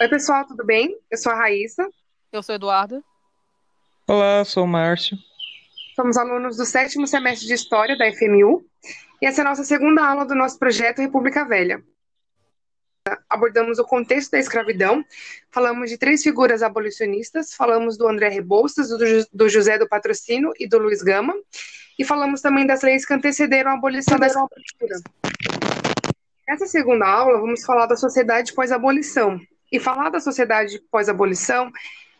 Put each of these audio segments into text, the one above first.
Oi, pessoal, tudo bem? Eu sou a Raíssa. Eu sou Eduardo. Olá, sou o Márcio. Somos alunos do sétimo semestre de História da FMU e essa é a nossa segunda aula do nosso projeto República Velha. Abordamos o contexto da escravidão, falamos de três figuras abolicionistas, falamos do André Rebouças, do, José do Patrocínio e do Luiz Gama, e falamos também das leis que antecederam a abolição da escravatura. Nessa segunda aula, vamos falar da sociedade pós-abolição. E falar da sociedade pós-abolição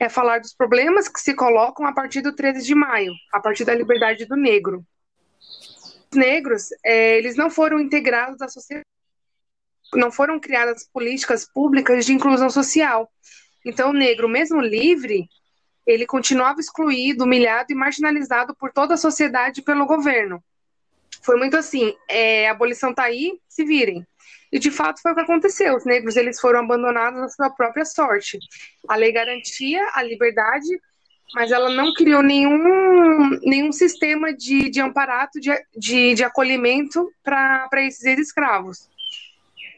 é falar dos problemas que se colocam a partir do 13 de maio, a partir da liberdade do negro. Os negros, é, eles não foram integrados à sociedade, não foram criadas políticas públicas de inclusão social. Então, o negro, mesmo livre, ele continuava excluído, humilhado e marginalizado por toda a sociedade e pelo governo. Foi muito assim, é, a abolição está aí, se virem. E de fato foi o que aconteceu. Os negros eles foram abandonados à sua própria sorte. A lei garantia a liberdade, mas ela não criou nenhum, nenhum sistema de, de amparato, de, de, de acolhimento para esses ex-escravos.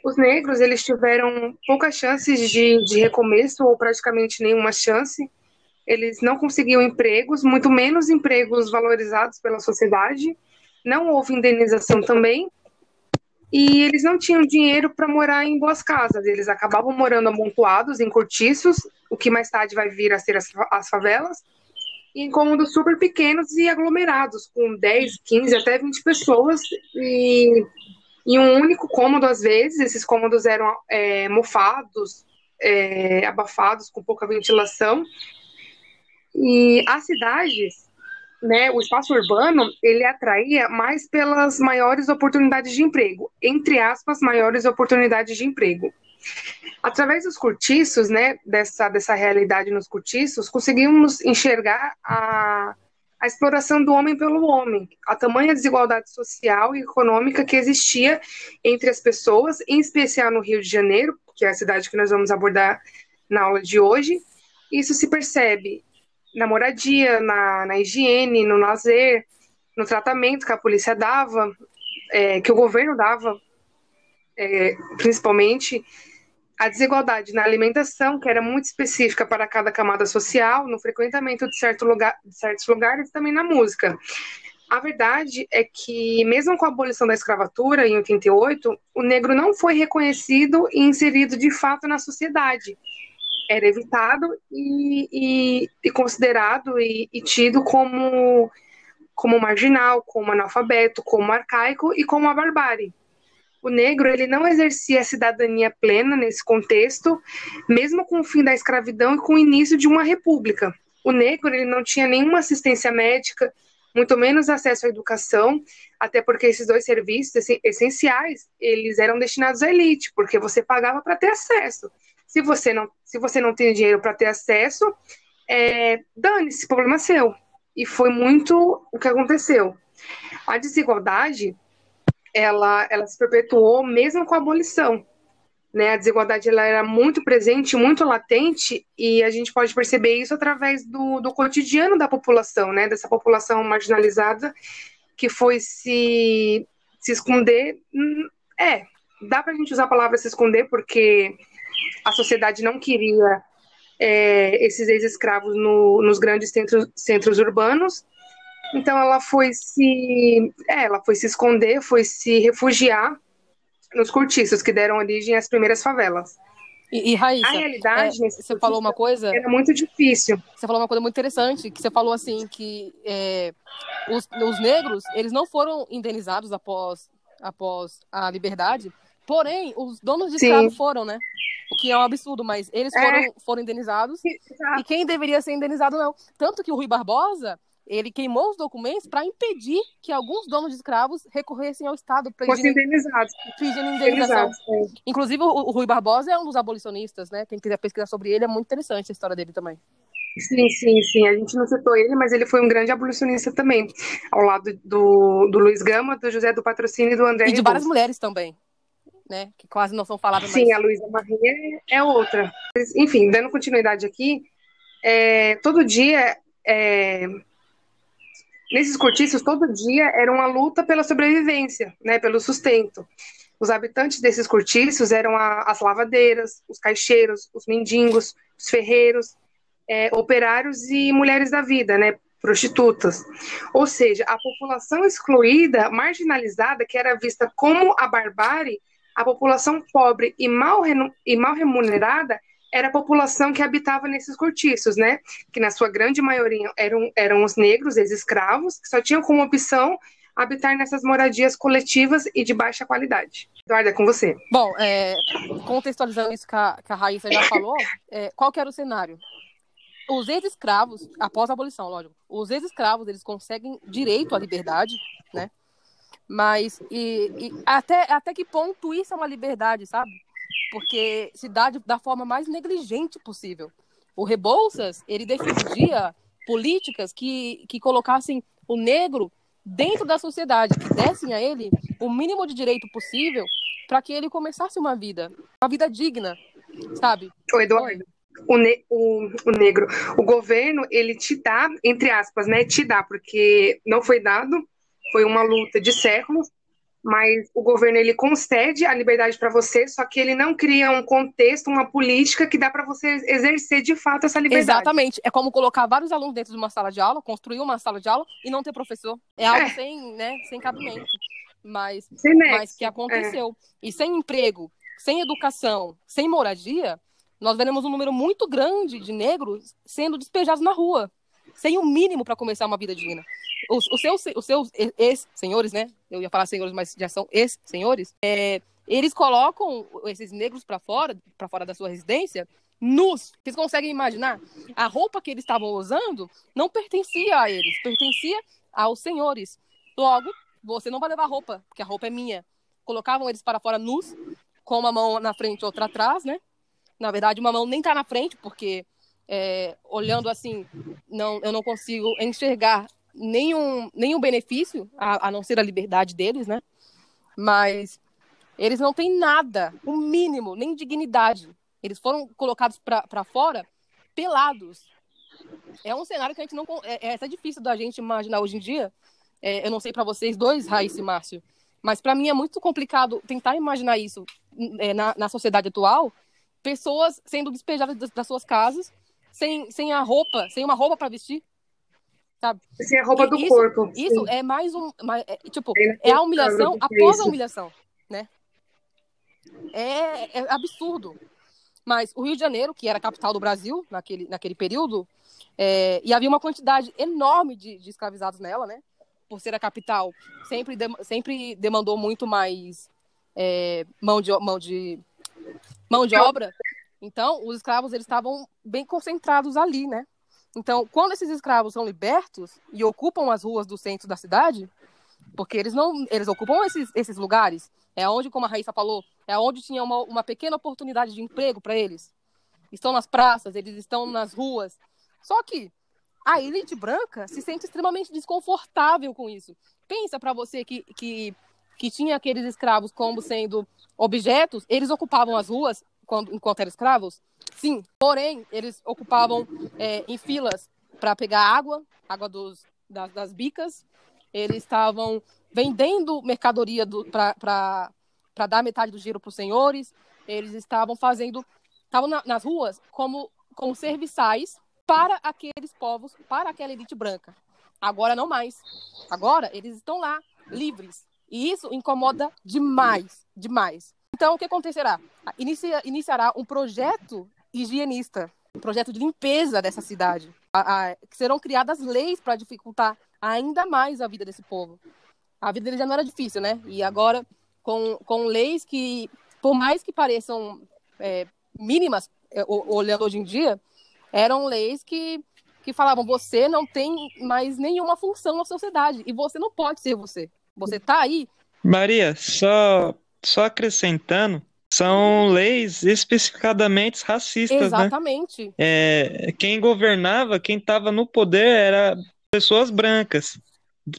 Os negros eles tiveram poucas chances de, de recomeço, ou praticamente nenhuma chance. Eles não conseguiam empregos, muito menos empregos valorizados pela sociedade. Não houve indenização também, e eles não tinham dinheiro para morar em boas casas, eles acabavam morando amontoados em cortiços, o que mais tarde vai vir a ser as, as favelas, em cômodos super pequenos e aglomerados, com 10, 15, até 20 pessoas, e em um único cômodo às vezes, esses cômodos eram é, mofados, é, abafados, com pouca ventilação, e as cidades né, o espaço urbano ele atraía mais pelas maiores oportunidades de emprego, entre aspas, maiores oportunidades de emprego. Através dos cortiços, né, dessa, dessa realidade nos cortiços, conseguimos enxergar a, a exploração do homem pelo homem, a tamanha desigualdade social e econômica que existia entre as pessoas, em especial no Rio de Janeiro, que é a cidade que nós vamos abordar na aula de hoje. Isso se percebe na moradia, na, na higiene, no lazer, no tratamento que a polícia dava, é, que o governo dava, é, principalmente, a desigualdade na alimentação, que era muito específica para cada camada social, no frequentamento de, certo lugar, de certos lugares e também na música. A verdade é que, mesmo com a abolição da escravatura em 88, o negro não foi reconhecido e inserido de fato na sociedade era evitado e, e, e considerado e, e, tido como, como marginal, como analfabeto, como arcaico e como a barbárie. O negro ele não exercia a cidadania plena nesse contexto, mesmo com o fim da escravidão e com o início de uma república. O negro ele não tinha nenhuma assistência médica, muito menos acesso à educação, até porque esses dois serviços essenciais eles eram destinados à elite, porque você pagava para ter acesso. Se você não, se você não tem dinheiro para ter acesso, é, dane-se, problema seu. E foi muito o que aconteceu. A desigualdade, ela, ela se perpetuou mesmo com a abolição. Né? A desigualdade ela era muito presente, muito latente, e a gente pode perceber isso através do, do cotidiano da população, né? dessa população marginalizada que foi se, se esconder. Hum, é, dá para a gente usar a palavra se esconder, porque a sociedade não queria é, esses ex-escravos no, nos grandes centros, centros urbanos. Então ela foi se, é, ela foi se esconder, foi se refugiar nos cortiços que deram origem às primeiras favelas. E, e Raíssa, a realidade, é, você falou uma coisa. Era muito difícil. Você falou uma coisa muito interessante, que você falou assim que é, os, os negros eles não foram indenizados após após a liberdade, porém os donos de escravo foram, né? Que é um absurdo, mas eles é. foram, foram indenizados Exato. e quem deveria ser indenizado não. Tanto que o Rui Barbosa, ele queimou os documentos para impedir que alguns donos de escravos recorressem ao Estado pedindo, indenizados. pedindo indenização. É. Inclusive, o, o, Rui Barbosa é um dos abolicionistas, né? Quem quiser pesquisar sobre ele, é muito interessante a história dele também. Sim, sim, sim. A gente não citou ele, mas ele foi um grande abolicionista também, ao lado do, do Luiz Gama, do José do Patrocínio e do André E de várias mulheres também né? Que quase não são faladas Sim, mais. a Luísa Maria é outra. Enfim, dando continuidade aqui, é, todo dia, é, nesses cortiços, todo dia era uma luta pela sobrevivência, né? Pelo sustento. Os habitantes desses cortiços eram a, as lavadeiras, os caixeiros, os mendigos, os ferreiros, é, operários e mulheres da vida, né? Prostitutas. Ou seja, a população excluída, marginalizada, que era vista como a barbárie, a população pobre e mal, e mal remunerada era a população que habitava nesses cortiços, né? Que na sua grande maioria eram, eram os negros, ex-escravos, que só tinham como opção habitar nessas moradias coletivas e de baixa qualidade. Eduardo, é com você. Bom, é, contextualizando isso que a, que a Raíssa já falou, é, qual que era o cenário? Os ex-escravos, após a abolição, lógico, os ex-escravos, eles conseguem direito à liberdade, né? Mas e, e, até, até que ponto isso é uma liberdade, sabe? Porque se dá de, da forma mais negligente possível. O Rebouças, ele defendia políticas que, que colocassem o negro dentro da sociedade, que dessem a ele o mínimo de direito possível para que ele começasse uma vida, uma vida digna, sabe? O Eduardo, o, ne o, o, negro, o governo, ele te dá, entre aspas, né, te dá, porque não foi dado, foi uma luta de séculos, mas o governo ele concede a liberdade para você, só que ele não cria um contexto, uma política que dá para você exercer de fato essa liberdade. Exatamente. É como colocar vários alunos dentro de uma sala de aula, construir uma sala de aula e não ter professor. É algo é. sem, né, sem cabimento. Mas, mas que aconteceu. É. E sem emprego, sem educação, sem moradia, nós veremos um número muito grande de negros sendo despejados na rua, sem o um mínimo para começar uma vida digna os, os seus, os seus ex-senhores, né? Eu ia falar senhores, mas já são ex-senhores. É, eles colocam esses negros para fora, para fora da sua residência, nus. Vocês conseguem imaginar? A roupa que eles estavam usando não pertencia a eles, pertencia aos senhores. Logo, você não vai levar roupa, porque a roupa é minha. Colocavam eles para fora nus, com uma mão na frente e outra atrás, né? Na verdade, uma mão nem tá na frente, porque é, olhando assim, não, eu não consigo enxergar nenhum, nenhum benefício, a, a não ser a liberdade deles, né? Mas eles não têm nada, o mínimo, nem dignidade. Eles foram colocados para fora pelados. É um cenário que a gente não. É, é até difícil da gente imaginar hoje em dia. É, eu não sei para vocês dois, Raíssa e Márcio, mas para mim é muito complicado tentar imaginar isso é, na, na sociedade atual. Pessoas sendo despejadas das, das suas casas, sem, sem a roupa, sem uma roupa para vestir, sabe? Sem a roupa do corpo. Isso sim. é mais um. Mais, é, tipo, é, é a humilhação após a humilhação, né? É, é, absurdo. Mas o Rio de Janeiro, que era a capital do Brasil naquele, naquele período, é, e havia uma quantidade enorme de, de, escravizados nela, né? Por ser a capital, sempre, de, sempre demandou muito mais é, mão, de, mão, de, mão de obra. Então, os escravos eles estavam bem concentrados ali, né? Então, quando esses escravos são libertos e ocupam as ruas do centro da cidade, porque eles não, eles ocupam esses, esses lugares, é onde, como a Raíssa falou, é onde tinha uma, uma pequena oportunidade de emprego para eles. Estão nas praças, eles estão nas ruas. Só que a elite branca se sente extremamente desconfortável com isso. Pensa para você que, que, que tinha aqueles escravos como sendo objetos, eles ocupavam as ruas quando, enquanto eram escravos? Sim. Porém, eles ocupavam é, em filas para pegar água, água dos, das, das bicas. Eles estavam vendendo mercadoria para dar metade do giro para os senhores. Eles estavam fazendo, estavam na, nas ruas como, como serviçais para aqueles povos, para aquela elite branca. Agora não mais. Agora eles estão lá, livres. E isso incomoda demais, demais. Então, o que acontecerá? Inicia, iniciará um projeto higienista, um projeto de limpeza dessa cidade. A, a, serão criadas leis para dificultar ainda mais a vida desse povo. A vida dele já não era difícil, né? E agora, com, com leis que, por mais que pareçam é, mínimas, é, olhando hoje em dia, eram leis que, que falavam: você não tem mais nenhuma função na sociedade e você não pode ser você. Você está aí. Maria, só só acrescentando, são leis especificadamente racistas, né? Exatamente. Né? É, quem governava, quem estava no poder era pessoas brancas,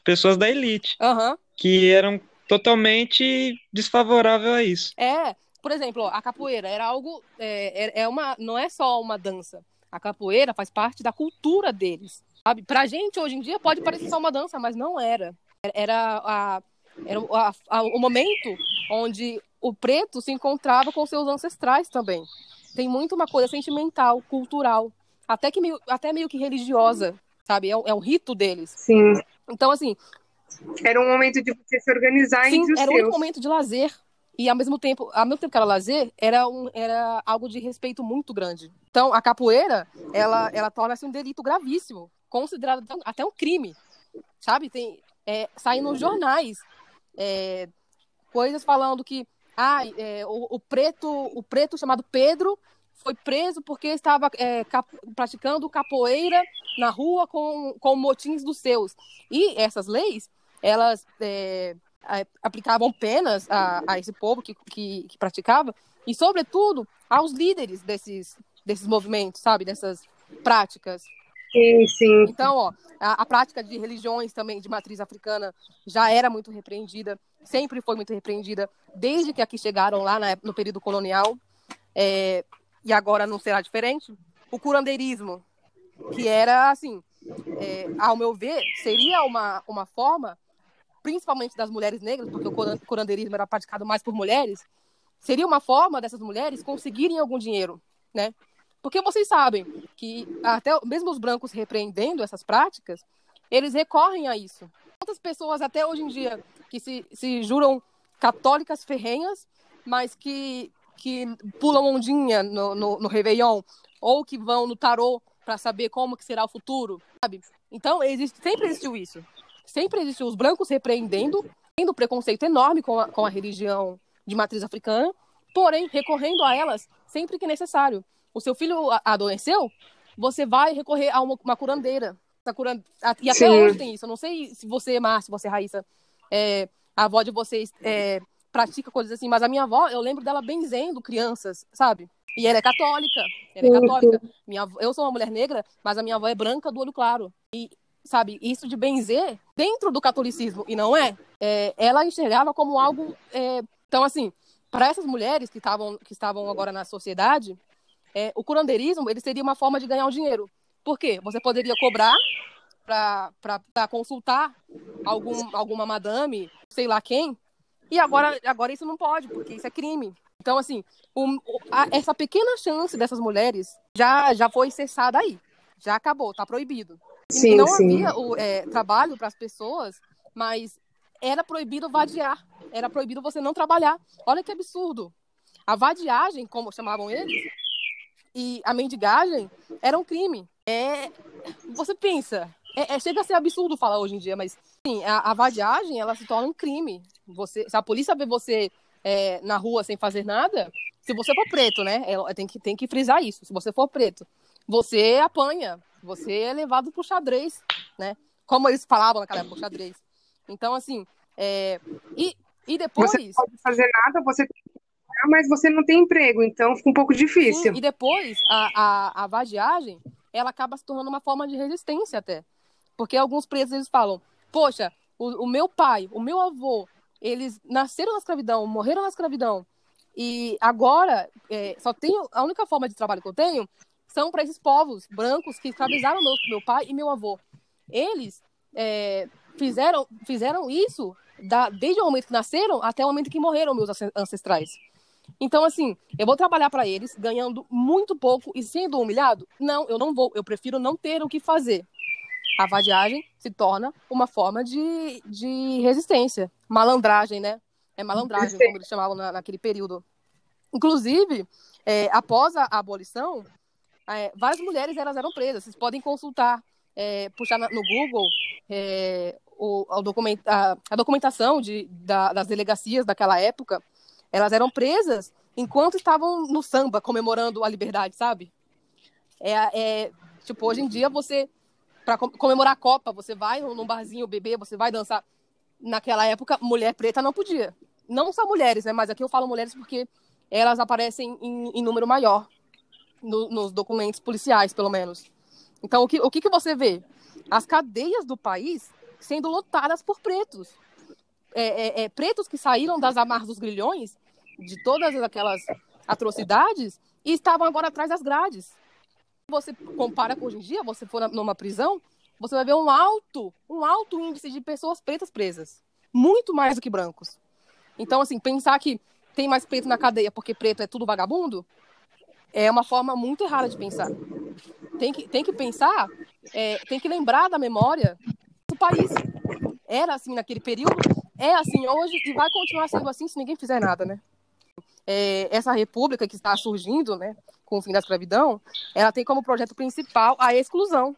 pessoas da elite, uhum. que eram totalmente desfavoráveis a isso. É, por exemplo, a capoeira era algo, é, é, é uma, não é só uma dança. A capoeira faz parte da cultura deles. Sabe? Pra gente hoje em dia pode parecer só uma dança, mas não era. Era a, era a, a, o momento onde o preto se encontrava com seus ancestrais também. Tem muito uma coisa sentimental, cultural, até que meio, até meio que religiosa, sabe? É, é um rito deles. Sim. Então, assim. Era um momento de você se organizar sim, entre os era seus. um momento de lazer. E ao mesmo tempo, ao mesmo tempo que era lazer, era, um, era algo de respeito muito grande. Então, a capoeira, ela, ela torna-se um delito gravíssimo, considerado até um crime, sabe? Tem, é, saem nos jornais é, coisas falando que ah, é, o, o, preto, o preto chamado Pedro foi preso porque estava é, cap, praticando capoeira na rua com, com motins dos seus. E essas leis, elas é, aplicavam penas a, a esse povo que, que, que, praticava, e, sobretudo, aos líderes desses, desses movimentos, sabe? Dessas práticas. Sim, sim. Então, ó, a, a, prática de religiões também de matriz africana já era muito repreendida, sempre foi muito repreendida, desde que aqui chegaram lá na, no período colonial, é, e agora não será diferente. O curandeirismo, que era, assim, é, ao meu ver, seria uma, uma forma principalmente das mulheres negras, porque o curandeirismo era praticado mais por mulheres, seria uma forma dessas mulheres conseguirem algum dinheiro, né? Porque vocês sabem que até mesmo os brancos repreendendo essas práticas, eles recorrem a isso. Quantas pessoas até hoje em dia que se, se juram católicas ferrenhas, mas que, que pulam ondinha no, no, no Réveillon, ou que vão no tarô para saber como que será o futuro, sabe? Então, existe, sempre existiu isso sempre existiu os brancos repreendendo, tendo preconceito enorme com a, com a religião de matriz africana, porém recorrendo a elas sempre que necessário. O seu filho adoeceu, você vai recorrer a uma, uma curandeira. Curan... E até Sim. hoje tem isso. Eu não sei se você, Márcio, você, Raíssa, é, a avó de vocês é, pratica coisas assim, mas a minha avó, eu lembro dela benzendo crianças, sabe? E ela é católica. Ela é católica. Minha, eu sou uma mulher negra, mas a minha avó é branca do olho claro. E sabe, isso de benzer dentro do catolicismo, e não é, é ela enxergava como algo. É, então, assim, para essas mulheres que estavam que estavam agora na sociedade, é, o curandeirismo ele seria uma forma de ganhar o dinheiro. Por quê? Você poderia cobrar para consultar algum, alguma madame, sei lá quem, e agora, agora isso não pode, porque isso é crime. Então, assim, a, essa pequena chance dessas mulheres já, já foi cessada aí. Já acabou, tá proibido. Sim, não sim. havia o é, trabalho para as pessoas, mas era proibido vadiar. Era proibido você não trabalhar. Olha que absurdo. A vadiagem, como chamavam eles, e a mendigagem era um crime. É, você pensa, é, é, chega a ser absurdo falar hoje em dia, mas sim, a, a vadiagem ela se torna um crime. Você, se a polícia vê você é, na rua sem fazer nada, se você for preto, né? É, tem, que, tem que frisar isso. Se você for preto, você apanha, você é levado pro xadrez, né? Como eles falavam naquela época, xadrez. Então, assim, é... e, e depois... Você não pode fazer nada, você mas você não tem emprego, então fica um pouco difícil. Sim, e depois, a, a, a vadiagem, ela acaba se tornando uma forma de resistência até. Porque alguns presos, eles falam, poxa, o, o meu pai, o meu avô, eles nasceram na escravidão, morreram na escravidão, e agora é, só tenho, a única forma de trabalho que eu tenho são para esses povos brancos que escravizaram meu, meu pai e meu avô. Eles é, fizeram, fizeram isso da, desde o momento que nasceram até o momento que morreram meus ancestrais. Então, assim, eu vou trabalhar para eles ganhando muito pouco e sendo humilhado? Não, eu não vou. Eu prefiro não ter o que fazer. A vadiagem se torna uma forma de, de resistência. Malandragem, né? É malandragem, como eles chamavam na, naquele período. Inclusive, é, após a abolição, é, várias mulheres elas eram presas. Vocês podem consultar, é, puxar no Google é, o, o document, a, a, documentação de, da, das delegacias daquela época. Elas eram presas enquanto estavam no samba, comemorando a liberdade, sabe? É, é tipo, hoje em dia você, para comemorar a Copa, você vai num barzinho beber, você vai dançar. Naquela época, mulher preta não podia. Não só mulheres, né? Mas aqui eu falo mulheres porque elas aparecem em, em número maior no, nos documentos policiais, pelo menos. Então, o que, o que, que você vê? As cadeias do país sendo lotadas por pretos. É, é, é, pretos que saíram das amarras dos grilhões, de todas aquelas atrocidades, e estavam agora atrás das grades. Você compara com hoje em dia, você for numa prisão, você vai ver um alto, um alto índice de pessoas pretas presas. Muito mais do que brancos. Então, assim, pensar que tem mais preto na cadeia porque preto é tudo vagabundo é uma forma muito errada de pensar. Tem que, tem que pensar, é, tem que lembrar da memória do país. Era assim naquele período, é assim hoje e vai continuar sendo assim se ninguém fizer nada, né? É, essa república que está surgindo, né, com o fim da escravidão, ela tem como projeto principal a exclusão.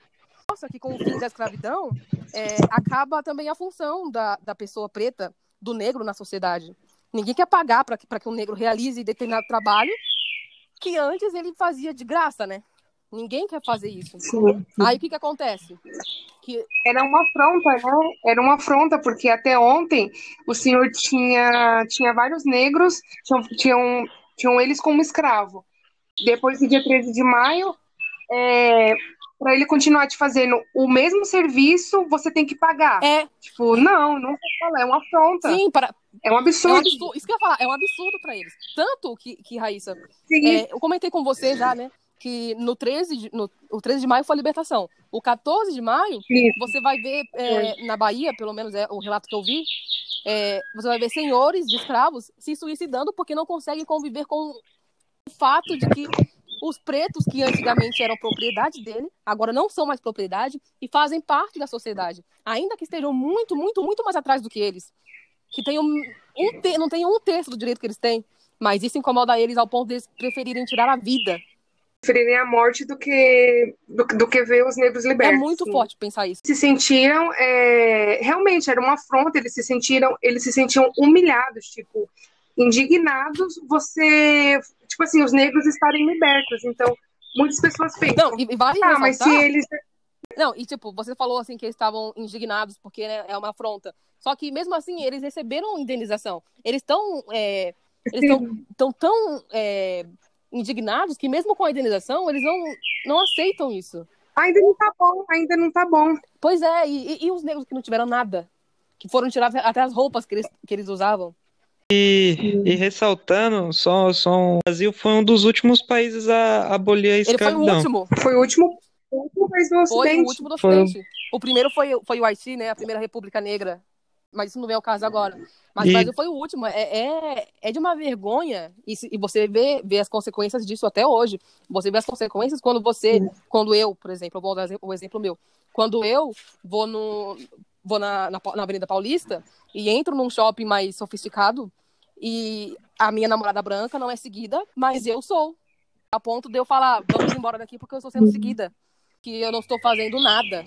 Nossa, que com o fim da escravidão é, acaba também a função da, da pessoa preta, do negro na sociedade. Ninguém quer pagar para que, que um negro realize determinado trabalho que antes ele fazia de graça, né? Ninguém quer fazer isso. Sim. Aí o que, que acontece? Que... Era uma afronta, né? Era uma afronta, porque até ontem o senhor tinha, tinha vários negros, tinham, tinham, tinham eles como escravo. Depois do dia 13 de maio, é, para ele continuar te fazendo o mesmo serviço, você tem que pagar. É. Tipo, não, não fala, é uma afronta. Sim, para. É um absurdo. É um absurdo. Isso que eu ia falar, é um absurdo para eles. Tanto que, que Raíssa, é, eu comentei com você já, né? Que no 13, de, no, o 13 de maio foi a libertação. O 14 de maio, Isso. você vai ver é, na Bahia, pelo menos é o relato que eu vi, é, você vai ver senhores de escravos se suicidando porque não conseguem conviver com o fato de que os pretos, que antigamente eram propriedade dele, agora não são mais propriedade e fazem parte da sociedade, ainda que estejam muito, muito, muito mais atrás do que eles. Que tenham um não tenham um terço do direito que eles têm, mas isso incomoda eles ao ponto de eles preferirem tirar a vida. Preferirem a morte do que, do, do que ver os negros libertos. É muito forte pensar isso. Se sentiram, é... realmente, era uma afronta, eles se sentiram, eles se sentiam humilhados, tipo, indignados você, tipo assim, os negros estarem libertos. Então, muitas pessoas pensam. Não, e, e vale ah, mas se eles. Não, e tipo, você falou assim que eles estavam indignados porque né, é uma afronta. Só que mesmo assim, eles receberam indenização. Eles estão. É, eles estão tão é, indignados que mesmo com a indenização, eles não, não aceitam isso. Ainda não tá bom, ainda não tá bom. Pois é, e, e, os negros que não tiveram nada? Que foram tirar até as roupas que eles, que eles usavam. E, e, ressaltando, só, só o Brasil foi um dos últimos países a abolir a escravidão. Ele foi o último. Foi o último, o último país do Ocidente. Foi o último do Ocidente. Foi. O primeiro foi, foi o Haiti, né? A primeira República Negra. Mas isso não vem ao caso agora. Mas e... o Brasil foi o último. É, é, é de uma vergonha. E, e você vê, vê as consequências disso até hoje. Você vê as consequências quando você, quando eu, por exemplo, eu vou dar o exemplo meu. Quando eu vou no, vou na, na, na, Avenida Paulista e entro num shopping mais sofisticado e a minha namorada branca não é seguida, mas eu sou. A ponto de eu falar, vamos embora daqui porque eu estou sendo seguida. Que eu não estou fazendo nada.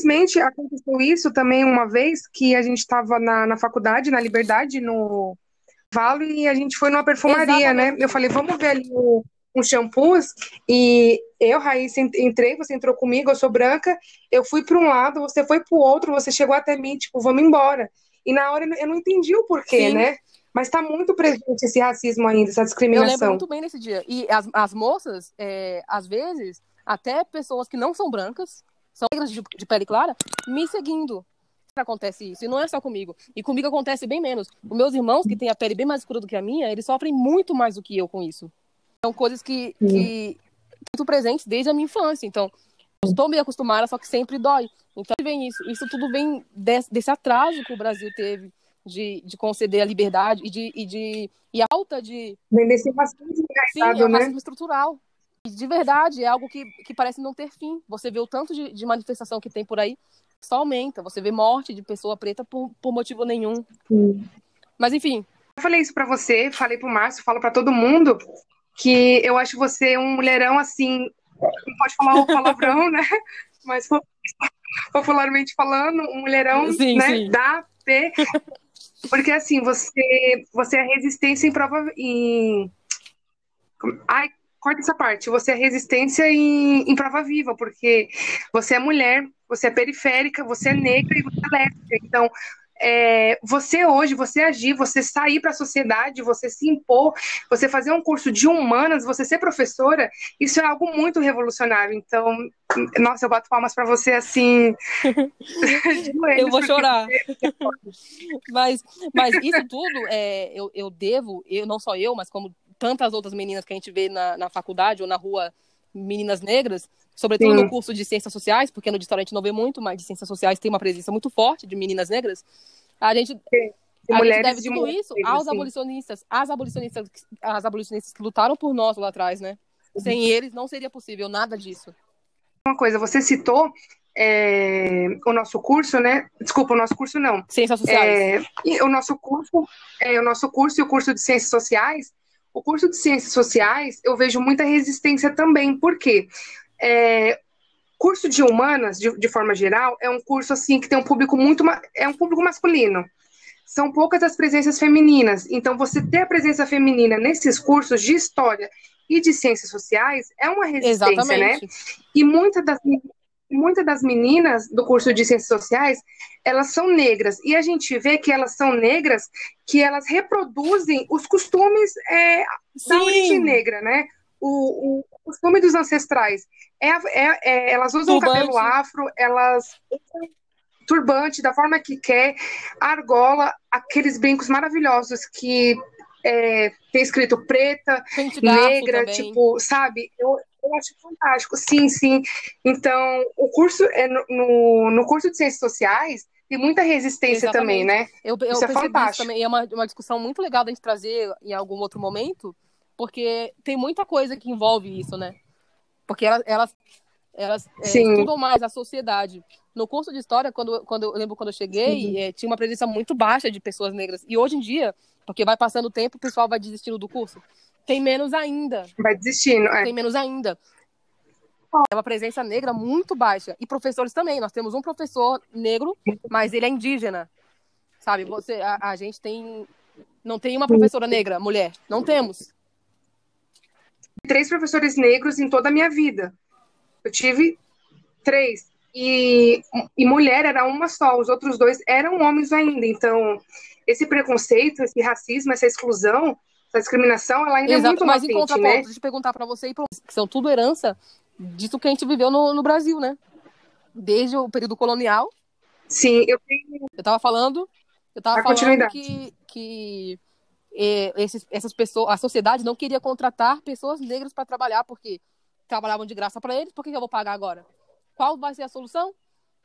Infelizmente, aconteceu isso também uma vez que a gente estava na, na faculdade, na Liberdade, no Vale, e a gente foi numa perfumaria, né? Exatamente. né? Eu falei, vamos ver ali o, um shampoos, e eu, Raíssa, entrei, você entrou comigo, eu sou branca, eu fui para um lado, você foi para o outro, você chegou até mim, tipo, vamos embora. E na hora eu não entendi o porquê, Sim. né? Mas está muito presente esse racismo ainda, essa discriminação. Eu lembro muito bem nesse dia. E as, as moças, é, às vezes, até pessoas que não são brancas, são negras de, de pele clara, me seguindo acontece isso. E não é só comigo. E comigo acontece bem menos. Os meus irmãos, que têm a pele bem mais escura do que a minha, eles sofrem muito mais do que eu com isso. São coisas que, que muito presentes desde a minha infância. Então, estou meio acostumada, só que sempre dói. Então, vem isso. Isso tudo vem desse, desse atraso que o Brasil teve de, de conceder a liberdade e de, e de e a falta de. Vem desse racismo Sim, é um né? racismo estrutural. De verdade, é algo que, que parece não ter fim. Você vê o tanto de, de manifestação que tem por aí, só aumenta. Você vê morte de pessoa preta por, por motivo nenhum. Sim. Mas enfim. Eu falei isso para você, falei pro Márcio, falo para todo mundo que eu acho você um mulherão assim, não pode falar o palavrão, né? Mas popularmente falando, um mulherão, sim, né? Sim. Da P. Porque assim, você, você é resistência em prova. Em... Ai, corta essa parte. Você é resistência em, em prova viva, porque você é mulher, você é periférica, você é negra e você é lésbica. Então, é, você hoje, você agir, você sair para a sociedade, você se impor, você fazer um curso de humanas, você ser professora, isso é algo muito revolucionário. Então, nossa, eu bato palmas para você assim. eu vou chorar. mas, mas isso tudo é, eu, eu devo, eu não só eu, mas como tantas outras meninas que a gente vê na, na faculdade ou na rua, meninas negras, sobretudo Sim. no curso de ciências sociais, porque no de a gente não vê muito, mas de ciências sociais tem uma presença muito forte de meninas negras. A gente, a mulheres gente deve tudo isso aos sim. abolicionistas, as abolicionistas, as abolicionistas que lutaram por nós lá atrás, né? Sem eles não seria possível nada disso. Uma coisa, você citou é, o nosso curso, né? Desculpa, o nosso curso não. Ciências Sociais. É, o nosso curso, é, o nosso curso e o curso de Ciências Sociais. O curso de Ciências Sociais, eu vejo muita resistência também. Por quê? É, curso de humanas, de, de, forma geral, é um curso assim que tem um público muito é um público masculino. São poucas as presenças femininas. Então, você ter a presença feminina nesses cursos de história e de ciências sociais é uma resistência, né? Exatamente. né? E muitas das muitas das meninas do curso de ciências sociais, elas são negras. E a gente vê que elas são negras, que elas reproduzem os costumes é, da origem negra, né? O, o, costume dos ancestrais. É, é, é elas usam turbante. cabelo afro, elas turbante da forma que quer, argola, aqueles brincos maravilhosos que é, tem escrito preta, negra, tipo, sabe? Eu, eu acho fantástico. Sim, sim. Então, o curso é no, no curso de ciências sociais tem muita resistência Exatamente. também, né? Eu, eu isso é fantástico. Isso também é uma, uma discussão muito legal da gente trazer em algum outro momento, porque tem muita coisa que envolve isso, né? Porque elas, elas, elas é, estudam mais a sociedade. No curso de história, quando, quando eu lembro quando eu cheguei, é, tinha uma presença muito baixa de pessoas negras. E hoje em dia, porque vai passando o tempo, o pessoal vai desistindo do curso. Tem menos ainda. Vai desistindo, é. Tem menos ainda. É uma presença negra muito baixa. E professores também. Nós temos um professor negro, mas ele é indígena. Sabe? Você, a, a gente tem. Não tem uma professora negra, mulher. Não temos. Três professores negros em toda a minha vida. Eu tive três. E, e mulher era uma só, os outros dois eram homens ainda. Então, esse preconceito, esse racismo, essa exclusão, essa discriminação, ela ainda é Exato, é muito mas latente, em contraponto, né? eu perguntar para você, que são tudo herança disso que a gente viveu no, no Brasil, né? Desde o período colonial. Sim, eu tenho... Eu tava falando, eu tava a falando que, que é, esses, essas pessoas, a sociedade não queria contratar pessoas negras para trabalhar, porque trabalhavam de graça para eles, por que eu vou pagar agora? Qual vai ser a solução?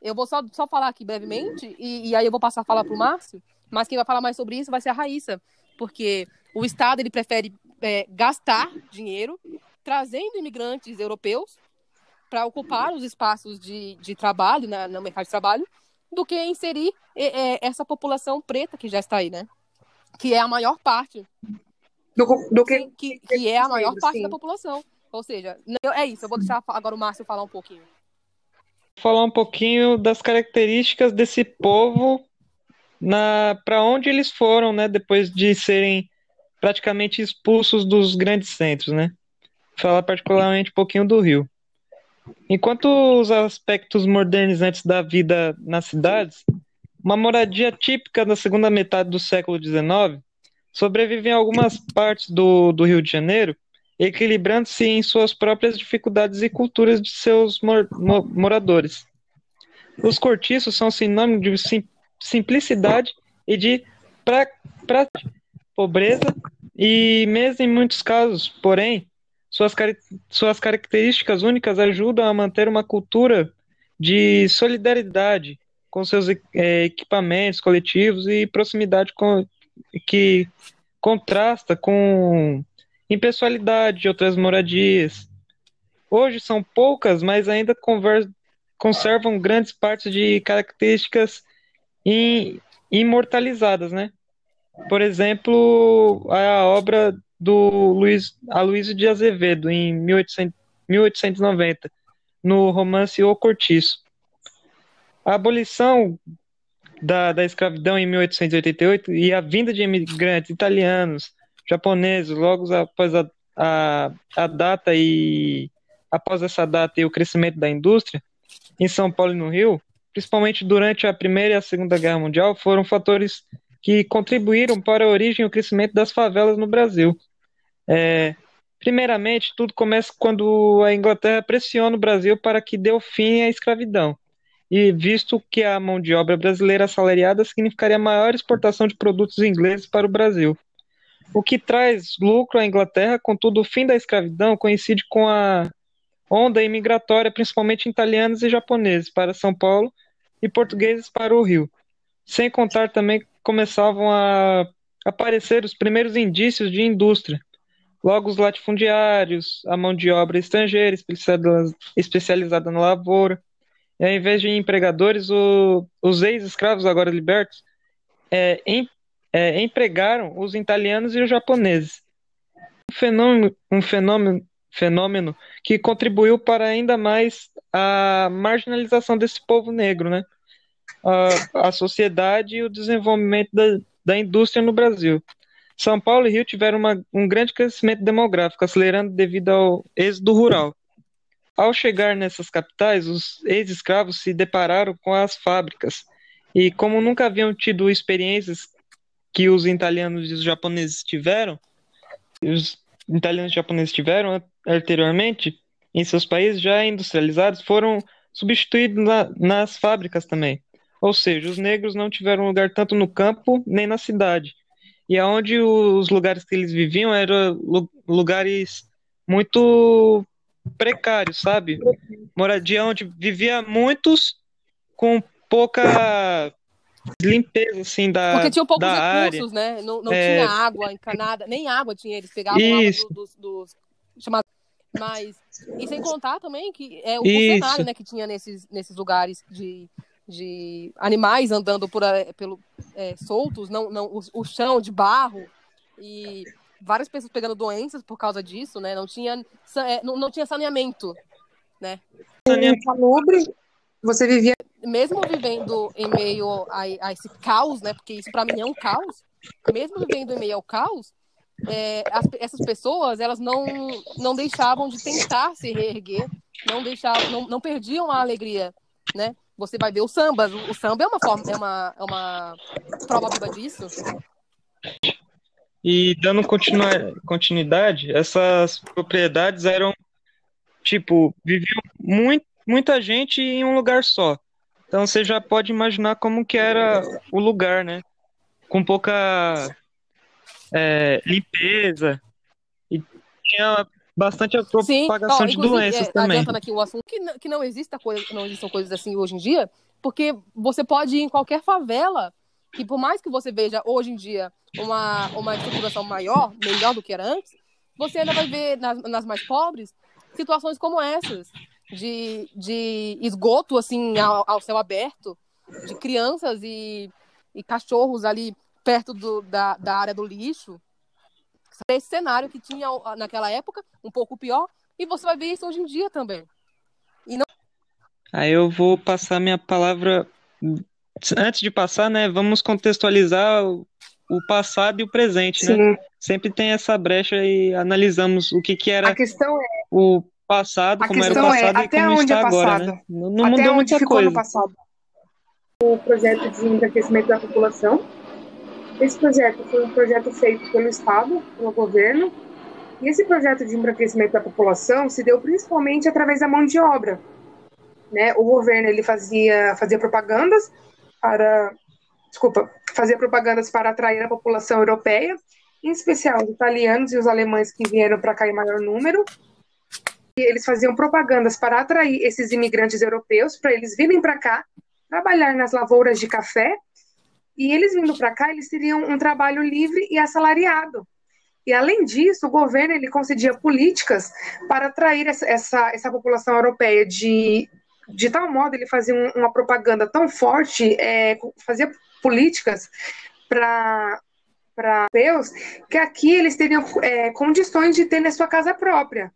Eu vou só, só falar aqui brevemente, e, e aí eu vou passar a falar para o Márcio, mas quem vai falar mais sobre isso vai ser a Raíssa, porque o Estado ele prefere é, gastar dinheiro trazendo imigrantes europeus para ocupar os espaços de, de trabalho na, no mercado de trabalho do que inserir é, é, essa população preta que já está aí, né? Que é a maior parte. Do, do que... Sim, que, que é a maior parte sim. da população. Ou seja, é isso. Eu vou deixar agora o Márcio falar um pouquinho. Falar um pouquinho das características desse povo para onde eles foram, né, depois de serem praticamente expulsos dos grandes centros, né? Falar particularmente um pouquinho do Rio. Enquanto os aspectos modernizantes da vida nas cidades, uma moradia típica da segunda metade do século XIX sobrevive em algumas partes do, do Rio de Janeiro, equilibrando-se em suas próprias dificuldades e culturas de seus mor, moradores. Os cortiços são sinônimo de simplicidade e de pra, pra, pobreza, e mesmo em muitos casos, porém, suas, suas características únicas ajudam a manter uma cultura de solidariedade com seus é, equipamentos coletivos e proximidade com, que contrasta com impessoalidade de outras moradias. Hoje são poucas, mas ainda conservam grandes partes de características imortalizadas, né? Por exemplo, a obra do Luiz Aloysio de Azevedo, em 1800, 1890, no romance O Cortiço. A abolição da, da escravidão em 1888 e a vinda de imigrantes italianos, japoneses, logo após a, a, a data e após essa data e o crescimento da indústria em São Paulo e no Rio, principalmente durante a Primeira e a Segunda Guerra Mundial, foram fatores que contribuíram para a origem e o crescimento das favelas no Brasil. É, primeiramente, tudo começa quando a Inglaterra pressiona o Brasil para que dê fim à escravidão, e visto que a mão de obra brasileira assalariada significaria maior exportação de produtos ingleses para o Brasil. O que traz lucro à Inglaterra, contudo, o fim da escravidão coincide com a onda imigratória, principalmente italianos e japoneses, para São Paulo e portugueses para o Rio, sem contar também começavam a aparecer os primeiros indícios de indústria. Logo, os latifundiários, a mão de obra estrangeira especializada na lavoura, e ao invés de empregadores, o, os ex-escravos, agora libertos, é, em, é, empregaram os italianos e os japoneses. Um fenômeno, um fenômeno, fenômeno que contribuiu para ainda mais a marginalização desse povo negro, né? A, a sociedade e o desenvolvimento da, da indústria no Brasil. São Paulo e Rio tiveram uma, um grande crescimento demográfico, acelerando devido ao êxodo rural. Ao chegar nessas capitais, os ex-escravos se depararam com as fábricas e, como nunca haviam tido experiências que os italianos e os japoneses tiveram, os italianos e japoneses tiveram anteriormente em seus países já industrializados, foram substituídos na, nas fábricas também. Ou seja, os negros não tiveram lugar tanto no campo nem na cidade. E aonde os lugares que eles viviam eram lugares muito precários, sabe? Moradia onde vivia muitos com pouca limpeza assim da Porque tinham poucos recursos, área. né? Não, não É. tinha água encanada, nem água tinha, eles pegavam Isso. água do- dos, dos chamados mas e sem contar também que é o, Isso. cenário, né, que tinha nesses, nesses lugares de, de animais andando por pelo é, soltos, não não o, o chão de barro e várias pessoas pegando doenças por causa disso, né? Não tinha é, não, não tinha saneamento, né? Insalubre, você vivia mesmo vivendo em meio a, a esse caos, né? Porque isso para mim é um caos. Mesmo vivendo em meio ao caos, é, as- essas pessoas elas não não deixavam de tentar se reerguer, não deixavam, não, não perdiam a alegria, né? Você vai ver o samba, o, o samba é uma forma, é uma, é uma prova viva disso. E dando continuidade, essas propriedades eram tipo, viviam muito, muita gente em um lugar só. Então você já pode imaginar como que era o lugar, né? Com pouca é, limpeza e tinha bastante a Sim, propagação ó, de doenças é, também. aqui o assunto, que não, que não exista coisa, não existam coisas assim hoje em dia, porque você pode ir em qualquer favela, que por mais que você veja hoje em dia uma, uma estruturação maior, melhor do que era antes, você ainda vai ver nas, nas mais pobres situações como essas, de, de esgoto assim ao, ao céu aberto, de crianças e, e cachorros ali perto do, da, da área do lixo. Esse cenário que tinha naquela época, um pouco pior, e você vai ver isso hoje em dia também. Aí eu vou passar minha palavra. Antes de passar, né? Vamos contextualizar o, o passado e o presente, né? sim. Sempre tem essa brecha e analisamos o que que era A questão é o passado, A como era o é, passado e até como onde está é agora, passado? né? Não, não até mudou onde muita ficou coisa. no passado. O projeto de embranquecimento da população. Esse projeto foi um projeto feito pelo Estado, pelo governo, e esse projeto de embranquecimento da população se deu principalmente através da mão de obra. Né? O governo ele fazia, fazia propagandas para, desculpa, fazia propagandas para atrair a população europeia, em especial os italianos e os alemães que vieram para cá em maior número, e eles faziam propagandas para atrair esses imigrantes europeus para eles virem para cá trabalhar nas lavouras de café e eles vindo para cá eles teriam um trabalho livre e assalariado. E além disso o governo ele concedia políticas para atrair essa, essa, essa população europeia de de tal modo ele fazia um, uma propaganda tão forte é, fazia políticas para para europeus que aqui eles teriam é, condições de ter na sua casa própria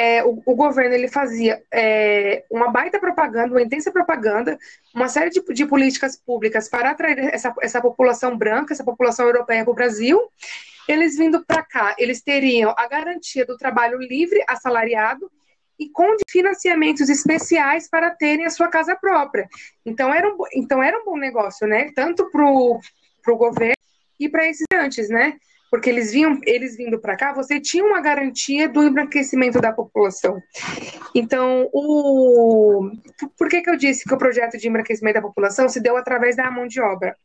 é, o, o, governo ele fazia é, uma baita propaganda, uma intensa propaganda, uma série de, de políticas públicas para atrair essa, essa população branca, essa população europeia para o Brasil. Eles vindo para cá, eles teriam a garantia do trabalho livre, assalariado e com financiamentos especiais para terem a sua casa própria. Então era um, então era um bom negócio, né? Tanto para o governo e para esses antes, né? Porque eles vinham, eles vindo para cá, você tinha uma garantia do embranquecimento da população. Então, o por que que eu disse que o projeto de embranquecimento da população se deu através da mão de obra?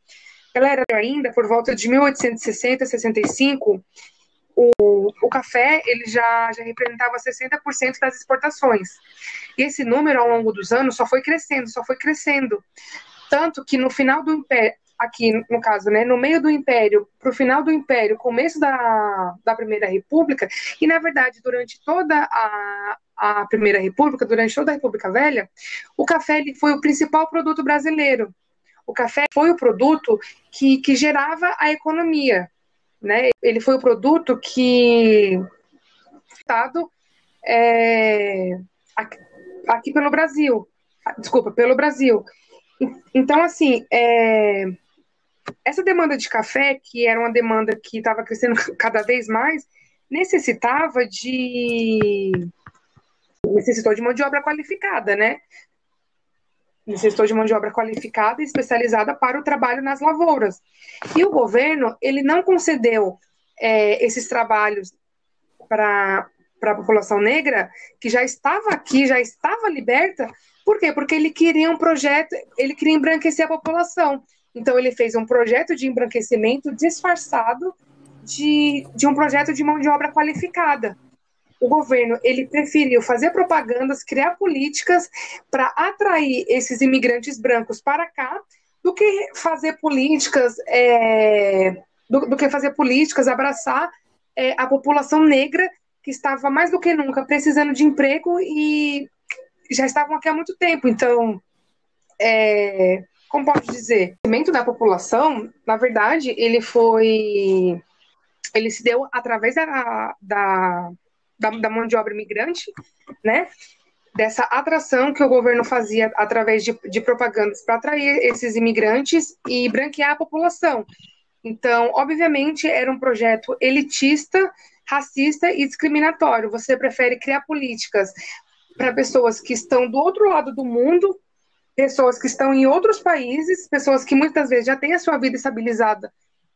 Ela era ainda por volta de 1860, 65, o, o café ele já, já representava 60% das exportações. E esse número, ao longo dos anos, só foi crescendo, só foi crescendo. Tanto que no final do Império, aqui no caso, né, no meio do Império, para o final do Império, começo da, da Primeira República, e na verdade durante toda a, a Primeira República, durante toda a República Velha, o café ele foi o principal produto brasileiro. O café foi o produto que, que gerava a economia, né? Ele foi o produto que estado é, aqui, aqui pelo Brasil, desculpa, pelo Brasil. Então, assim, é, essa demanda de café, que era uma demanda que estava crescendo cada vez mais, necessitava de necessitou de mão de obra qualificada, né? Necessitou de mão de obra qualificada e especializada para o trabalho nas lavouras. E o governo, ele não concedeu é, esses trabalhos para a população negra, que já estava aqui, já estava liberta, por quê? Porque ele queria um projeto, ele queria embranquecer a população. Então, ele fez um projeto de embranquecimento disfarçado de, de um projeto de mão de obra qualificada. O governo ele preferiu fazer propagandas, criar políticas para atrair esses imigrantes brancos para cá, do que fazer políticas, é, do, do, que fazer políticas, abraçar é, a população negra que estava mais do que nunca precisando de emprego e já estavam aqui há muito tempo. Então, é, como pode dizer, o crescimento da população, na verdade, ele foi, ele se deu através da, da, da, da mão de obra imigrante, né? Dessa atração que o governo fazia através de, de propagandas para atrair esses imigrantes e branquear a população. Então, obviamente, era um projeto elitista, racista e discriminatório. Você prefere criar políticas para pessoas que estão do outro lado do mundo, pessoas que estão em outros países, pessoas que muitas vezes já têm a sua vida estabilizada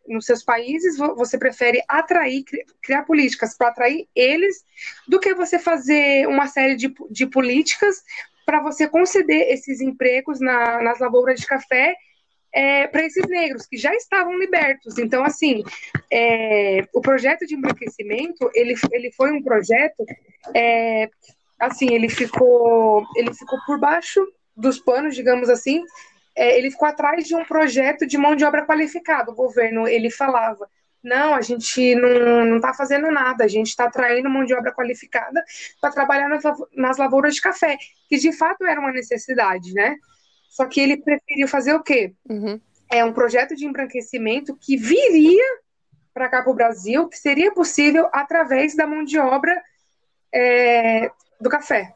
nos seus países, você prefere atrair, criar políticas para atrair eles, do que você fazer uma série de, de políticas para você conceder esses empregos na, nas lavouras de café é, para esses negros que já estavam libertos. Então, assim, é, o projeto de embranquecimento ele, ele foi um projeto, é, assim, ele ficou ele ficou por baixo dos panos, digamos assim, é, ele ficou atrás de um projeto de mão de obra qualificada. O governo ele falava não, a gente não está fazendo nada, a gente está atraindo mão de obra qualificada para trabalhar nas, nas lavouras de café, que de fato era uma necessidade, né? Só que ele preferiu fazer o quê? Uhum. É um projeto de embranquecimento que viria para cá para o Brasil, que seria possível através da mão de obra é, do café.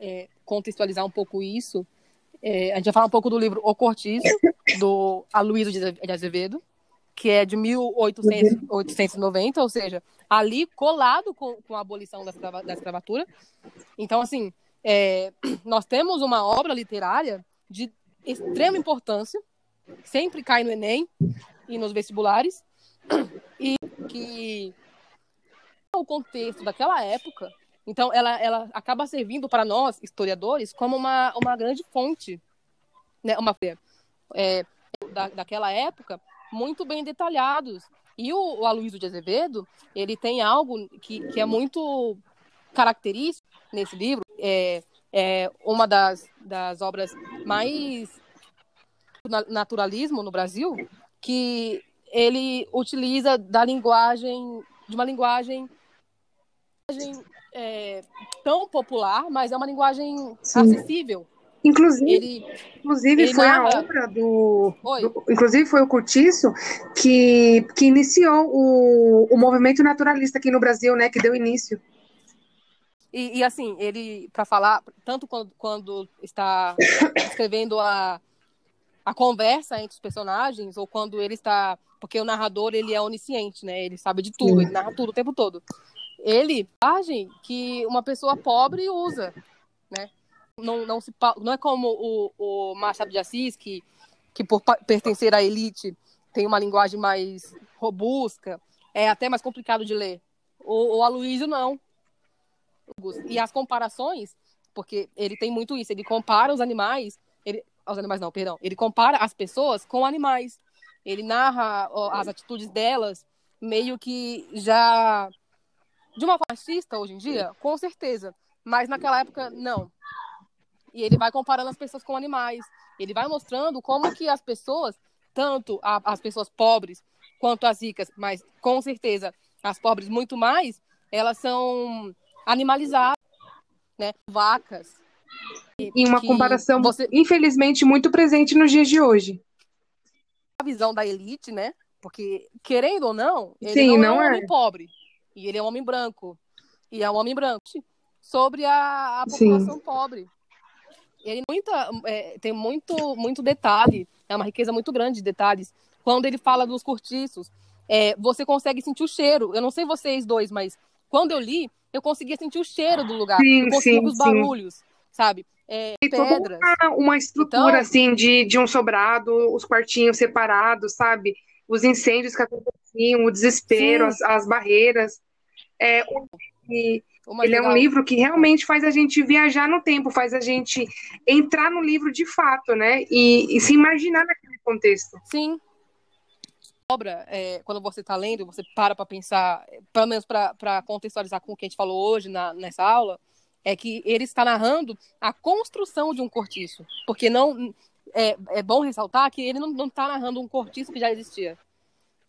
É, contextualizar um pouco isso, é, a gente vai falar um pouco do livro O Cortiço, do Aloysio de Azevedo, que é de 1890, ou seja, ali colado com, com a abolição da, escrava, da escravatura. Então, assim, é, nós temos uma obra literária de extrema importância, sempre cai no Enem e nos vestibulares, e que o contexto daquela época, então ela, ela acaba servindo para nós, historiadores, como uma, uma grande fonte, né, uma é, da, daquela época, muito bem detalhados. E o, o Aloysio de Azevedo, ele tem algo que, que é muito característico nesse livro, é, é uma das, das obras mais naturalismo no Brasil, que ele utiliza da linguagem, de uma linguagem é, tão popular, mas é uma linguagem Sim. acessível. Inclusive, ele, inclusive ele foi narra... a obra do, do, Inclusive foi o Curtiço que, que iniciou o, o movimento naturalista aqui no Brasil, né? Que deu início. E, e assim, ele, para falar, tanto quando, quando está escrevendo a, a conversa entre os personagens, ou quando ele está. Porque o narrador ele é onisciente, né? Ele sabe de tudo, Sim. ele narra tudo o tempo todo. Ele, imagem que uma pessoa pobre usa, né? Não, não, se, não é como o, o Machado de Assis, que, que por pertencer à elite tem uma linguagem mais robusta, é até mais complicado de ler. O, o Aloysio não. E as comparações, porque ele tem muito isso, ele compara os animais, ele, os animais não, perdão, ele compara as pessoas com animais. Ele narra as atitudes delas meio que já de uma fascista hoje em dia, com certeza, mas naquela época não. E ele vai comparando as pessoas com animais. Ele vai mostrando como que as pessoas, tanto a, as pessoas pobres quanto as ricas, mas com certeza as pobres muito mais, elas são animalizadas, né? Vacas. Em uma comparação, você... infelizmente, muito presente nos dias de hoje. A visão da elite, né? Porque, querendo ou não, ele Sim, não, não, é um é. homem pobre. E ele é um homem branco. E é um homem branco. Sobre a, a população Sim. pobre. Ele muita, é, tem muito, muito detalhe. É uma riqueza muito grande de detalhes. Quando ele fala dos cortiços, é, você consegue sentir o cheiro. Eu não sei vocês dois, mas quando eu li, eu conseguia sentir o cheiro do lugar. Sim, eu conseguia sim, os barulhos, sim. sabe? É, pedras. Uma, uma estrutura, então... assim, de, de um sobrado, os quartinhos separados, sabe? Os incêndios que aconteciam, o desespero, as, as, barreiras. É, e, ele é um livro que realmente faz a gente viajar no tempo, faz a gente entrar no livro de fato, né? E, e se imaginar naquele contexto. Sim, obra, é, quando você está lendo, você para para pensar, pelo menos para contextualizar com o que a gente falou hoje na, nessa aula, é que ele está narrando a construção de um cortiço. Porque não é, é bom ressaltar que ele não está narrando um cortiço que já existia.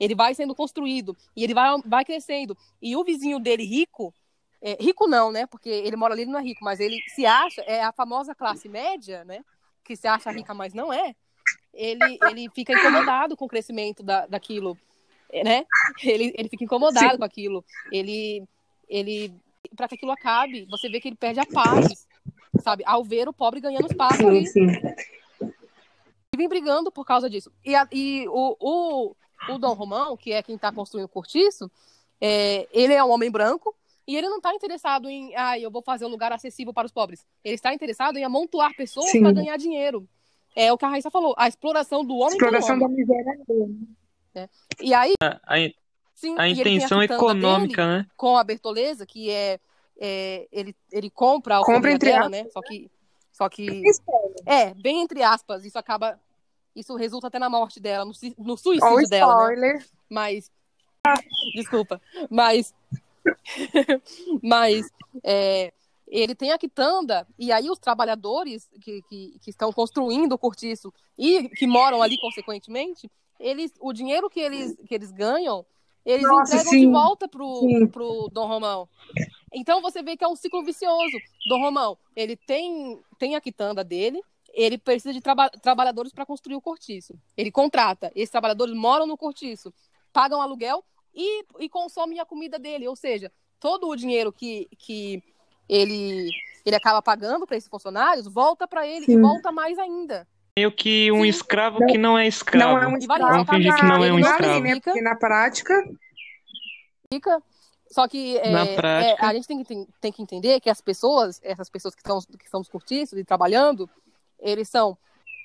Ele vai sendo construído e ele vai, vai crescendo. E o vizinho dele, rico, é, rico não, né? Porque ele mora ali, ele não é rico, mas ele se acha, é a famosa classe média, né? Que se acha rica, mas não é ele, ele fica incomodado com o crescimento da, daquilo, né? Ele, ele fica incomodado Sim. com aquilo. Ele, ele para que aquilo acabe, você vê que ele perde a paz, sabe? Ao ver o pobre ganhando espaço ali. Sim. E vem brigando por causa disso. E, a, e o, o, o Dom Romão, que é quem está construindo o cortiço, é, ele é um homem branco, e ele não está interessado em, ah, eu vou fazer um lugar acessível para os pobres. Ele está interessado em amontoar pessoas para ganhar dinheiro. É o que a Raíssa falou, a exploração do homem exploração pelo homem. da miséria dele. É. E aí... A, a, sim, a intenção a econômica, né? Com a Bertoleza, que é, é ele, ele compra a compra entre dela, né? Só que... Só que... É, bem entre aspas, isso acaba... Isso resulta até na morte dela, no, no suicídio oh, dela, né? Mas... Desculpa. Mas... mas... É, ele tem a quitanda, e aí os trabalhadores que, que, que, estão construindo o cortiço e que moram ali, consequentemente, eles, o dinheiro que eles, que eles ganham, eles Nossa, entregam sim. de volta pro, pro Dom Romão. Então você vê que é um ciclo vicioso. Dom Romão, ele tem, tem a quitanda dele, ele precisa de traba trabalhadores para construir o cortiço. Ele contrata, esses trabalhadores moram no cortiço, pagam aluguel e, e consomem a comida dele. Ou seja, todo o dinheiro que, que ele, ele acaba pagando para esses funcionários, volta para ele Sim. e volta mais ainda. Meio que um Sim. escravo que não é escravo. Não é um escravo. Vamos fingir que não é um escravo. Né? Porque na prática... Fica... Só que é, é, a gente tem que, tem que entender que as pessoas, essas pessoas que estão, que estão nos cortiços e trabalhando, eles são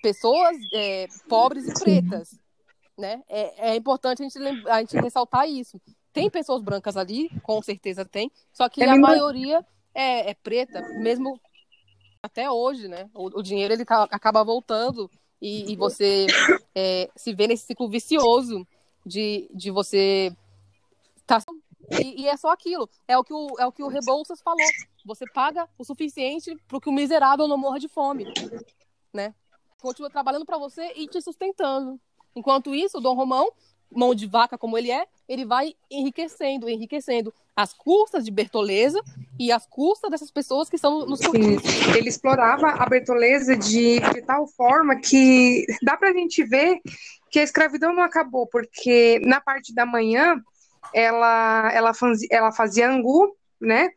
pessoas é, pobres e pretas. Né? É, é importante a gente, a gente ressaltar isso. Tem pessoas brancas ali, com certeza tem, só que é a maioria é, é preta, mesmo até hoje, né? O, o dinheiro ele tá, acaba voltando e, e você é, se vê nesse ciclo vicioso de, de você tá e, e, é só aquilo. É o que o, é o que o Rebouças falou. Você paga o suficiente para que o miserável não morra de fome, né? Continua trabalhando para você e te sustentando. Enquanto isso, o Dom Romão, mão de vaca como ele é, ele vai enriquecendo, enriquecendo às custas de Bertoleza e às custas dessas pessoas que estão nos cortiços. Ele explorava a Bertoleza de, de tal forma que dá para a gente ver que a escravidão não acabou, porque na parte da manhã ela, ela, fazia, ela fazia angu, né?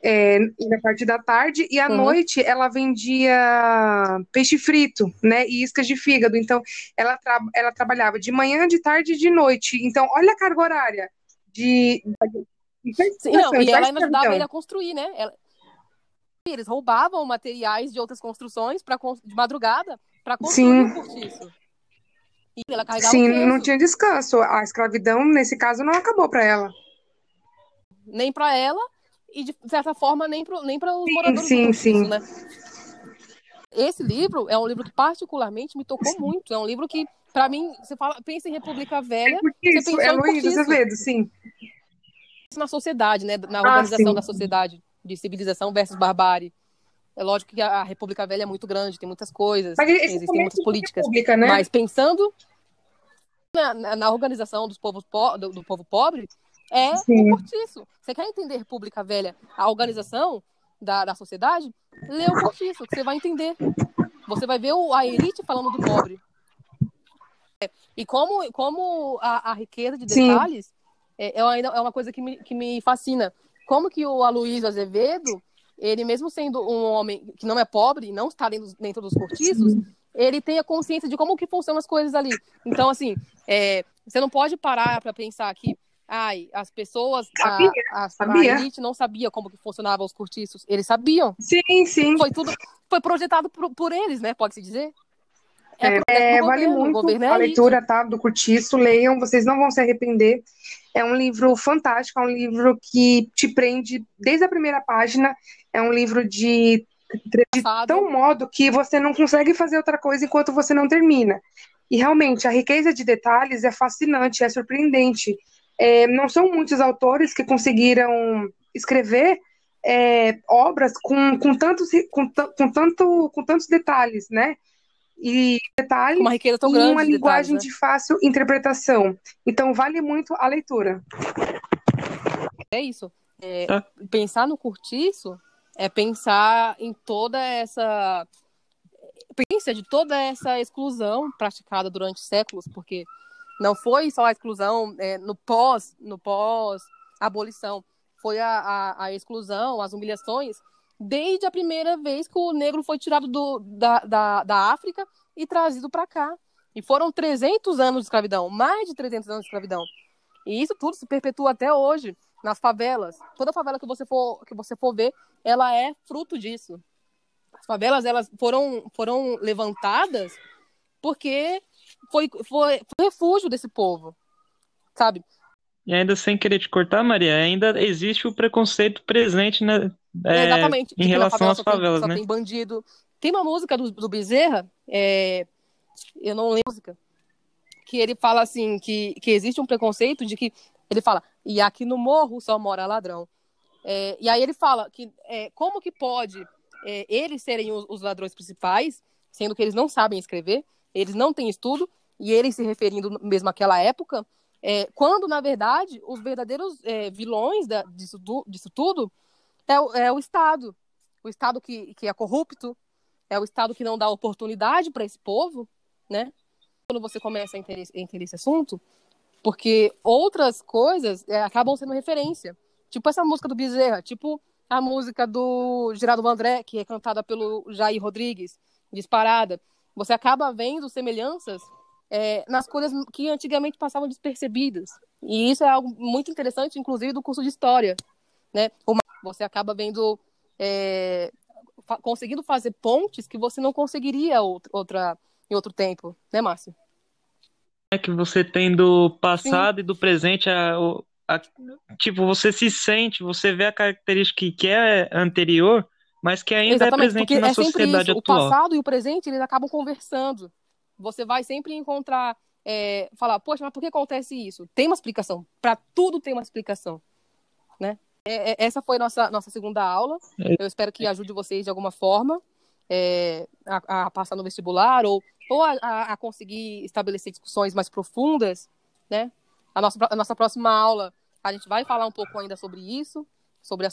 É, na parte da tarde, e à uhum. noite ela vendia peixe frito, né? E iscas de fígado. Então, ela, tra ela trabalhava de manhã, de tarde e de noite. Então, olha a carga horária de, Sim, não, e ela ainda ajudava ele a construir, né? Ela... Eles roubavam materiais de outras construções pra, de madrugada para construir o cortiço. E ela carregava Sim, não tinha descanso. A escravidão, nesse caso, não acabou para ela. Nem para ela e, de certa forma, nem para nem os sim, moradores sim, do sim. né? Esse livro é um livro que particularmente me tocou muito. É um livro que, para mim, você fala, pensa em República Velha, é você pensa é em Luiz Azevedo, sim na sociedade, né? Na ah, organização ah, da sociedade, de civilização versus barbárie. É lógico que a República Velha é muito grande, tem muitas coisas, existem muitas da políticas. República, né? Mas pensando na, na- organização dos povos po- do, do povo pobre, é Sim. o cortiço. Você quer entender República Velha, a organização da, da sociedade? Lê o cortiço, que você vai entender. Você vai ver o- a elite falando do pobre. É, E como, como a, a riqueza de Sim. detalhes é, é ainda é uma coisa que me, que me fascina. Como que o Aloysio Azevedo, ele mesmo sendo um homem que não é pobre, não está dentro, dentro dos cortiços, ele tem a consciência de como que funcionam as coisas ali. Então, assim, é, você não pode parar para pensar que ai, as pessoas, a, Sabia, a, a sabia. elite não sabia como que funcionavam os cortiços. Eles sabiam. Sim, sim. Foi tudo, foi projetado por, por eles, né? Pode-se dizer. É, do É, vale governo, muito governo é a leitura, tá? Do Curtiço, leiam, vocês não vão se arrepender. É um livro fantástico, é um livro que te prende desde a primeira página. É um livro de, de tão modo que você não consegue fazer outra coisa enquanto você não termina. E realmente, a riqueza de detalhes é fascinante, é surpreendente. É, não são muitos autores que conseguiram escrever é, obras com, com, tantos, com, com, tanto, com tantos detalhes, né? E detalhes Uma riqueza tão e grande uma de linguagem detalhes, né? de fácil interpretação. Então, vale muito a leitura. É isso. É, Tá. Pensar no curtiço é pensar em toda essa pensa de toda essa exclusão praticada durante séculos, porque não foi só a exclusão é, no pós no pós abolição, foi a, a, a exclusão, as humilhações desde a primeira vez que o negro foi tirado do, da, da, da África e trazido para cá. E foram 300 anos de escravidão, mais de 300 anos de escravidão. E isso tudo se perpetua até hoje nas favelas. Toda favela que você for que você for ver, ela é fruto disso. As favelas elas foram foram levantadas porque foi foi, foi refúgio desse povo, sabe? E ainda sem querer te cortar, Maria, ainda existe o preconceito presente né, é, Exatamente. em na relação favela às tem- favelas, só né? tem bandido. Tem uma música do, do Bezerra, é, eu não lembro a música, que ele fala assim, que, que existe um preconceito de que, ele fala, e aqui no morro só mora ladrão. É, e aí ele fala que é, como que pode é, eles serem os, os ladrões principais, sendo que eles não sabem escrever, eles não têm estudo, e eles se referindo mesmo àquela época, é, quando, na verdade, os verdadeiros é, vilões da, disso, du- disso tudo é, o- é o Estado. O Estado que, que é corrupto, é o Estado que não dá oportunidade para esse povo, né? Quando você começa a entender, entender esse assunto, porque outras coisas é, acabam sendo referência. Tipo essa música do Bezerra, tipo a música do Geraldo Vandré, que é cantada pelo Jair Rodrigues, disparada. Você acaba vendo semelhanças é, nas coisas que antigamente passavam despercebidas. E isso é algo muito interessante, inclusive, do curso de História. Né? Você acaba vendo, é, fa- conseguindo fazer pontes que você não conseguiria outra, outra, em outro tempo, né, Márcio? É que você tem do passado e do presente, a, a- tipo, você se sente, você vê a característica que é anterior, mas que ainda é Exatamente, presente porque na é sempre sociedade isso. O atual. passado e o presente, eles acabam conversando. Você vai sempre encontrar, é, falar, poxa, mas por que acontece isso? Tem uma explicação. Para tudo tem uma explicação, né? É- é- essa foi nossa nossa segunda aula. Eu espero que ajude vocês de alguma forma é, a, a passar no vestibular ou, ou a, a- a conseguir estabelecer discussões mais profundas, né? A nossa, a nossa próxima aula, a gente vai falar um pouco ainda sobre isso, sobre a